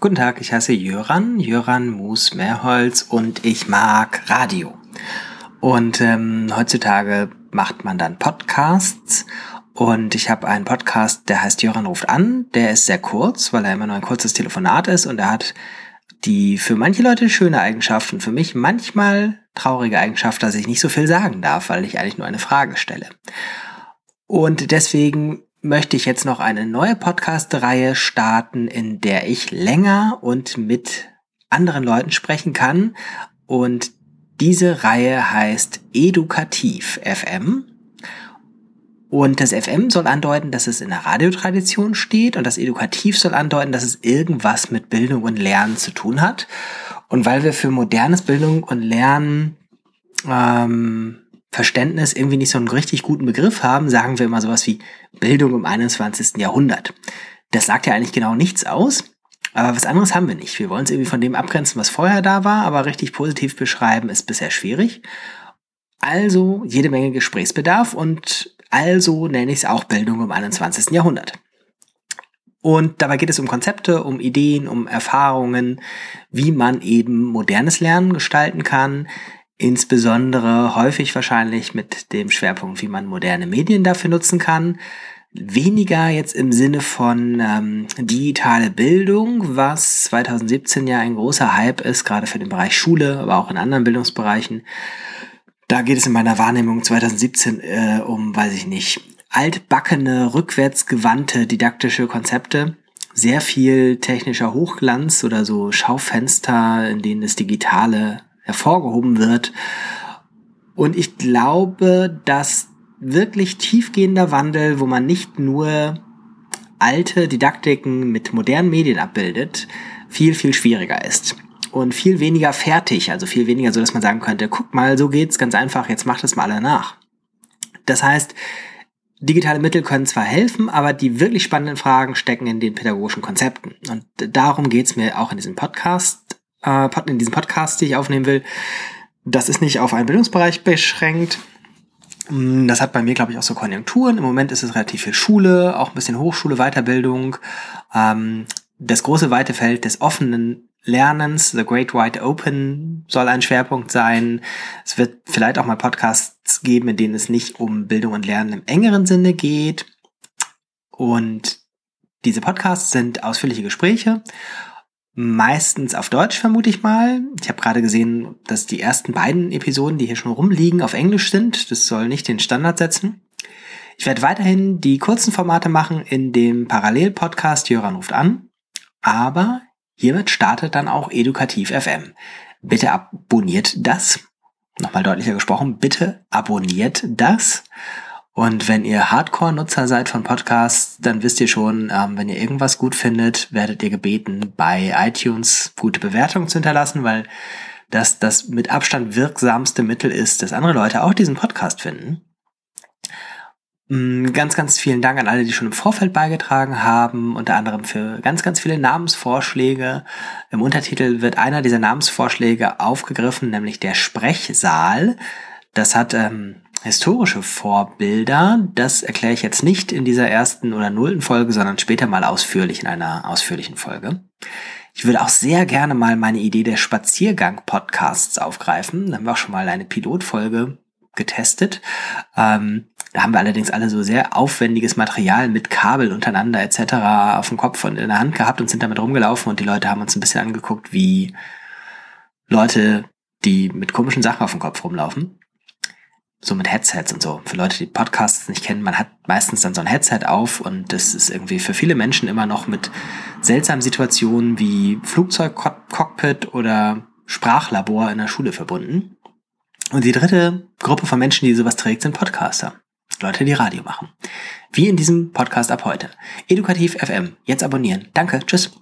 Guten Tag, ich heiße Jöran, Jöran Mus Mehrholz und ich mag Radio. Und ähm, heutzutage macht man dann Podcasts und ich habe einen Podcast, der heißt Jöran ruft an. Der ist sehr kurz, weil er immer nur ein kurzes Telefonat ist und er hat die für manche Leute schöne Eigenschaft und für mich manchmal traurige Eigenschaft, dass ich nicht so viel sagen darf, weil ich eigentlich nur eine Frage stelle. Und deswegen möchte ich jetzt noch eine neue Podcast-Reihe starten, in der ich länger und mit anderen Leuten sprechen kann. Und diese Reihe heißt Edukativ FM. Und das FM soll andeuten, dass es in der Radiotradition steht und das Edukativ soll andeuten, dass es irgendwas mit Bildung und Lernen zu tun hat. Und weil wir für modernes Bildung und Lernen ähm, Verständnis irgendwie nicht so einen richtig guten Begriff haben, sagen wir immer sowas wie Bildung im 21. Jahrhundert. Das sagt ja eigentlich genau nichts aus, aber was anderes haben wir nicht. Wir wollen es irgendwie von dem abgrenzen, was vorher da war, aber richtig positiv beschreiben ist bisher schwierig. Also jede Menge Gesprächsbedarf und also nenne ich es auch Bildung im 21. Jahrhundert. Und dabei geht es um Konzepte, um Ideen, um Erfahrungen, wie man eben modernes Lernen gestalten kann, insbesondere häufig wahrscheinlich mit dem Schwerpunkt, wie man moderne Medien dafür nutzen kann. Weniger jetzt im Sinne von ähm, digitale Bildung, was 2017 ja ein großer Hype ist, gerade für den Bereich Schule, aber auch in anderen Bildungsbereichen. Da geht es in meiner Wahrnehmung 2017 äh, um, weiß ich nicht, altbackene, rückwärtsgewandte didaktische Konzepte. Sehr viel technischer Hochglanz oder so Schaufenster, in denen das Digitale hervorgehoben wird. Und ich glaube, dass wirklich tiefgehender Wandel, wo man nicht nur alte Didaktiken mit modernen Medien abbildet, viel, viel schwieriger ist. Und viel weniger fertig, also viel weniger so, dass man sagen könnte, guck mal, so geht's ganz einfach, jetzt macht es mal alle nach. Das heißt, digitale Mittel können zwar helfen, aber die wirklich spannenden Fragen stecken in den pädagogischen Konzepten. Und darum geht's mir auch in diesem Podcast äh, in diesem Podcast, die ich aufnehmen will. Das ist nicht auf einen Bildungsbereich beschränkt. Mm, das hat bei mir, glaube ich, auch so Konjunkturen. Im Moment ist es relativ viel Schule, auch ein bisschen Hochschule, Weiterbildung. Ähm, das große weite Feld des offenen Lernens, The Great Wide Open, soll ein Schwerpunkt sein. Es wird vielleicht auch mal Podcasts geben, in denen es nicht um Bildung und Lernen im engeren Sinne geht. Und diese Podcasts sind ausführliche Gespräche Meistens auf Deutsch, vermute ich mal. Ich habe gerade gesehen, dass die ersten beiden Episoden, die hier schon rumliegen, auf Englisch sind. Das soll nicht den Standard setzen. Ich werde weiterhin die kurzen Formate machen in dem Parallel-Podcast Jöran ruft an. Aber hiermit startet dann auch Edukativ FM. Bitte abonniert das. Nochmal deutlicher gesprochen, bitte abonniert das. Und wenn ihr Hardcore-Nutzer seid von Podcasts, dann wisst ihr schon, ähm, wenn ihr irgendwas gut findet, werdet ihr gebeten, bei iTunes gute Bewertungen zu hinterlassen, weil das das mit Abstand wirksamste Mittel ist, dass andere Leute auch diesen Podcast finden. Mm, ganz, ganz vielen Dank an alle, die schon im Vorfeld beigetragen haben, unter anderem für ganz, ganz viele Namensvorschläge. Im Untertitel wird einer dieser Namensvorschläge aufgegriffen, nämlich der Sprechsaal. Das hat ähm, historische Vorbilder. Das erkläre ich jetzt nicht in dieser ersten oder nullten Folge, sondern später mal ausführlich in einer ausführlichen Folge. Ich würde auch sehr gerne mal meine Idee der Spaziergang-Podcasts aufgreifen. Da haben wir auch schon mal eine Pilotfolge getestet. Ähm, da haben wir allerdings alle so sehr aufwendiges Material mit Kabel untereinander etc. auf dem Kopf und in der Hand gehabt und sind damit rumgelaufen und die Leute haben uns ein bisschen angeguckt, wie Leute, die mit komischen Sachen auf dem Kopf rumlaufen so mit Headsets und so. Für Leute, die Podcasts nicht kennen, man hat meistens dann so ein Headset auf und das ist irgendwie für viele Menschen immer noch mit seltsamen Situationen wie Flugzeugcockpit oder Sprachlabor in der Schule verbunden. Und die dritte Gruppe von Menschen, die sowas trägt, sind Podcaster. Leute, die Radio machen. Wie in diesem Podcast ab heute. Edukativ FM. Jetzt abonnieren. Danke. Tschüss.